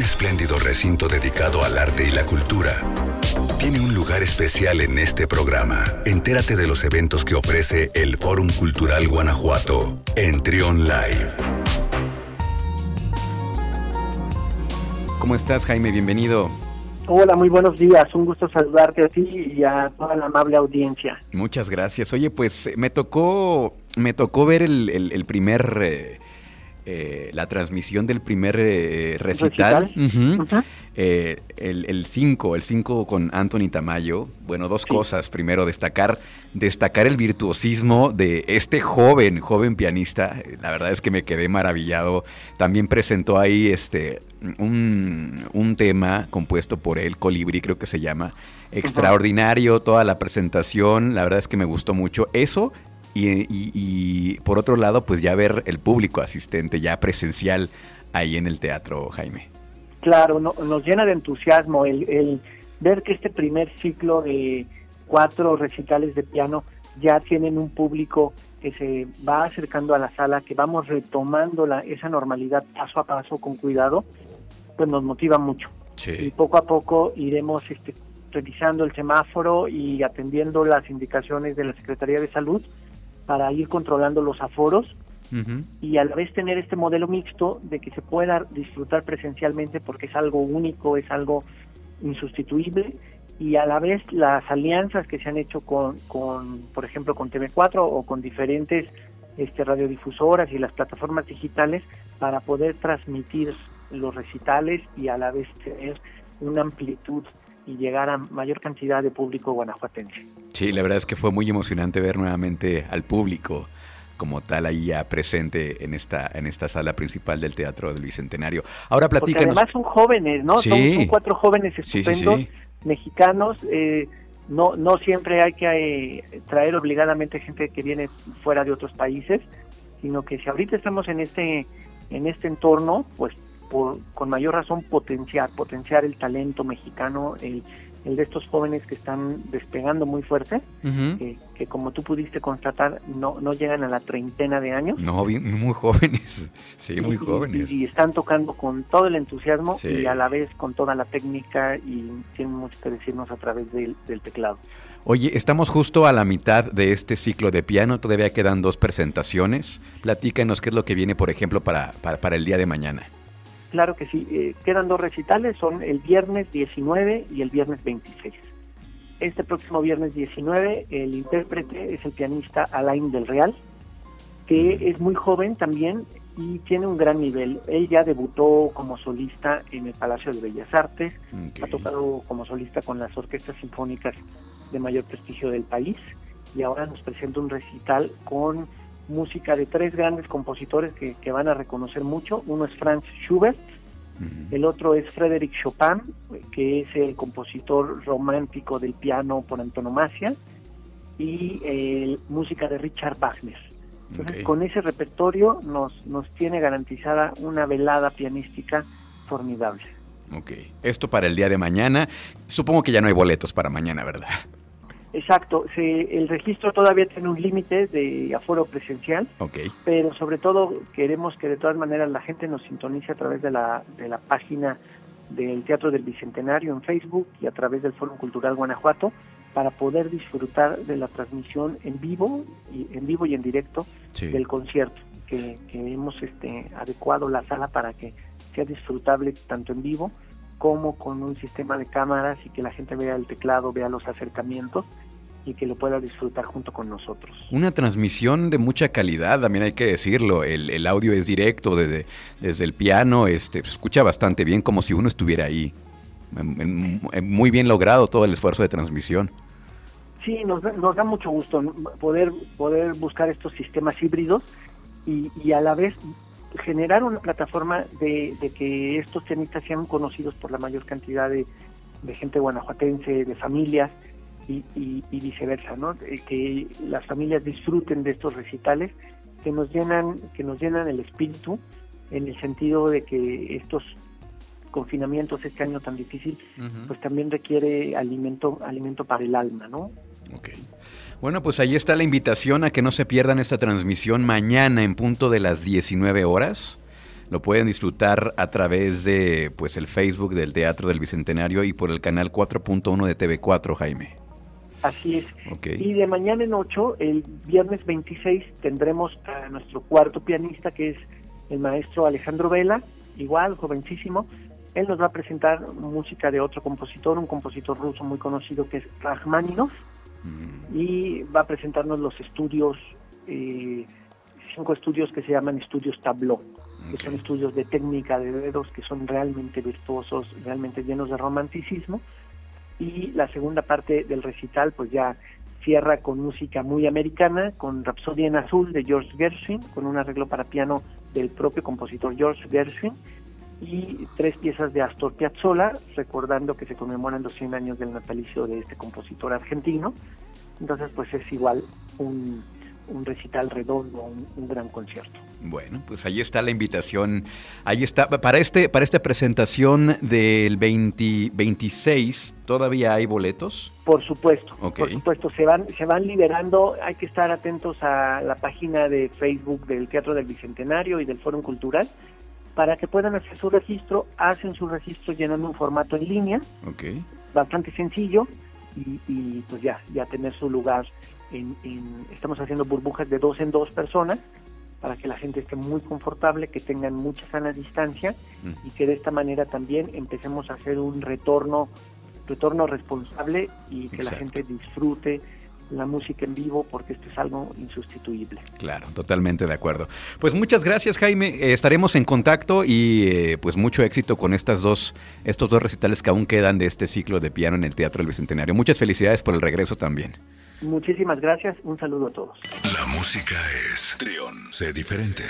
un espléndido recinto dedicado al arte y la cultura, tiene un lugar especial en este programa. Entérate de los eventos que ofrece el Fórum Cultural Guanajuato en Trion Live. ¿Cómo estás, Jaime? Bienvenido. Hola, muy buenos días. Un gusto saludarte a ti y a toda la amable audiencia. Muchas gracias. Oye, pues me tocó, me tocó ver el, primer eh, eh, la transmisión del primer eh, recital. Eh, el 5, el 5 con Anthony Tamayo. Bueno, dos cosas. Primero, destacar, destacar el virtuosismo de este joven, joven pianista. La verdad es que me quedé maravillado. También presentó ahí este un, un tema compuesto por él, Colibrí creo que se llama. Extraordinario toda la presentación. La verdad es que me gustó mucho. Eso y, por otro lado, pues ya ver el público asistente, ya presencial ahí en el teatro, Jaime. Claro, nos llena de entusiasmo el, ver que este primer ciclo de cuatro recitales de piano ya tienen un público que se va acercando a la sala, que vamos retomando la, esa normalidad paso a paso con cuidado, pues nos motiva mucho. Y poco a poco iremos este, revisando el semáforo y atendiendo las indicaciones de la Secretaría de Salud para ir controlando los aforos y a la vez tener este modelo mixto de que se pueda disfrutar presencialmente porque es algo único, es algo insustituible y a la vez las alianzas que se han hecho con, con por ejemplo, con TV4 o con diferentes este, radiodifusoras y las plataformas digitales para poder transmitir los recitales y a la vez tener una amplitud y llegar a mayor cantidad de público guanajuatense. Sí, la verdad es que fue muy emocionante ver nuevamente al público como tal ahí ya presente en esta en esta sala principal del Teatro del Bicentenario. Ahora platícanos. Porque además son jóvenes, ¿no? Son, cuatro jóvenes estupendos mexicanos. Eh, no no siempre hay que eh, traer obligadamente gente que viene fuera de otros países, sino que si ahorita estamos en este en este entorno, pues con mayor razón potenciar, potenciar el talento mexicano, el, el de estos jóvenes que están despegando muy fuerte, que, como tú pudiste constatar no, no llegan a la treintena de años. No, bien, muy jóvenes, sí, muy jóvenes. Y, están tocando con todo el entusiasmo y a la vez con toda la técnica y tienen mucho que decirnos a través del, teclado. Oye, estamos justo a la mitad de este ciclo de piano, todavía quedan dos presentaciones. Platícanos qué es lo que viene, por ejemplo, para, para el día de mañana. Claro que sí, eh, quedan dos recitales, son el viernes 19 y el viernes 26. Este próximo viernes 19 el intérprete es el pianista Alain del Real, que es muy joven también y tiene un gran nivel. Él ya debutó como solista en el Palacio de Bellas Artes, ha tocado como solista con las orquestas sinfónicas de mayor prestigio del país y ahora nos presenta un recital con música de tres grandes compositores que, van a reconocer mucho. Uno es Franz Schubert, el otro es Frédéric Chopin, que es el compositor romántico del piano por antonomasia, y eh, música de Richard Wagner. Entonces, con ese repertorio nos, nos tiene garantizada una velada pianística formidable. Ok, esto para el día de mañana. Supongo que ya no hay boletos para mañana, ¿verdad? Exacto, el registro todavía tiene un límite de aforo presencial, pero sobre todo queremos que de todas maneras la gente nos sintonice a través de la, de la página del Teatro del Bicentenario en Facebook y a través del Foro Cultural Guanajuato para poder disfrutar de la transmisión en vivo y en vivo y en directo del concierto que, que hemos este, adecuado la sala para que sea disfrutable tanto en vivo como con un sistema de cámaras y que la gente vea el teclado, vea los acercamientos y que lo pueda disfrutar junto con nosotros. Una transmisión de mucha calidad, también hay que decirlo. El, audio es directo desde, desde el piano, este, se escucha bastante bien, como si uno estuviera ahí. Muy bien logrado todo el esfuerzo de transmisión. Sí, nos, nos da mucho gusto poder, poder buscar estos sistemas híbridos y, y a la vez generar una plataforma de, que estos tenistas sean conocidos por la mayor cantidad de, gente guanajuatense, de familias y, viceversa, ¿no? Que las familias disfruten de estos recitales que nos llenan, que nos llenan el espíritu en el sentido de que estos confinamientos este año tan difícil, pues también requiere alimento, alimento para el alma, ¿no? Okay. Bueno, pues ahí está la invitación a que no se pierdan esta transmisión mañana en punto de las 19 horas. lo pueden disfrutar a través de pues el Facebook del Teatro del Bicentenario y por el canal 4.1 de TV4, Jaime. Así es. Y de mañana en 8, el viernes 26, tendremos a nuestro cuarto pianista, que es el maestro Alejandro Vela, igual, jovencísimo. Él nos va a presentar música de otro compositor, un compositor ruso muy conocido que es Rachmaninoff, mm. y va a presentarnos los estudios, eh, cinco estudios que se llaman estudios Tableau, que son estudios de técnica de dedos que son realmente virtuosos, realmente llenos de romanticismo y la segunda parte del recital pues ya cierra con música muy americana, con Rapsodia en Azul de George Gershwin, con un arreglo para piano del propio compositor George Gershwin y tres piezas de Astor Piazzolla, recordando que se conmemoran los 100 años del natalicio de este compositor argentino. Entonces pues es igual un, un recital redondo, un gran concierto. Bueno, pues ahí está la invitación. Ahí está. Para, este, para esta presentación del 2026, ¿todavía hay boletos? Por supuesto, por supuesto. Se van, se van liberando. Hay que estar atentos a la página de Facebook del Teatro del Bicentenario y del Foro Cultural para que puedan hacer su registro. Hacen su registro llenando un formato en línea. Okay. Bastante sencillo. Y, y, pues ya, ya tener su lugar. En, en, estamos haciendo burbujas de dos en dos personas para que la gente esté muy confortable, que tengan mucha sana distancia mm. y que de esta manera también empecemos a hacer un retorno, retorno responsable y que la gente disfrute la música en vivo porque esto es algo insustituible. Claro, totalmente de acuerdo. Pues muchas gracias Jaime, eh, estaremos en contacto y eh, pues mucho éxito con estas dos, estos dos recitales que aún quedan de este ciclo de piano en el Teatro del Bicentenario. Muchas felicidades por el regreso también. Muchísimas gracias, un saludo a todos. La música es Trión, sé diferente.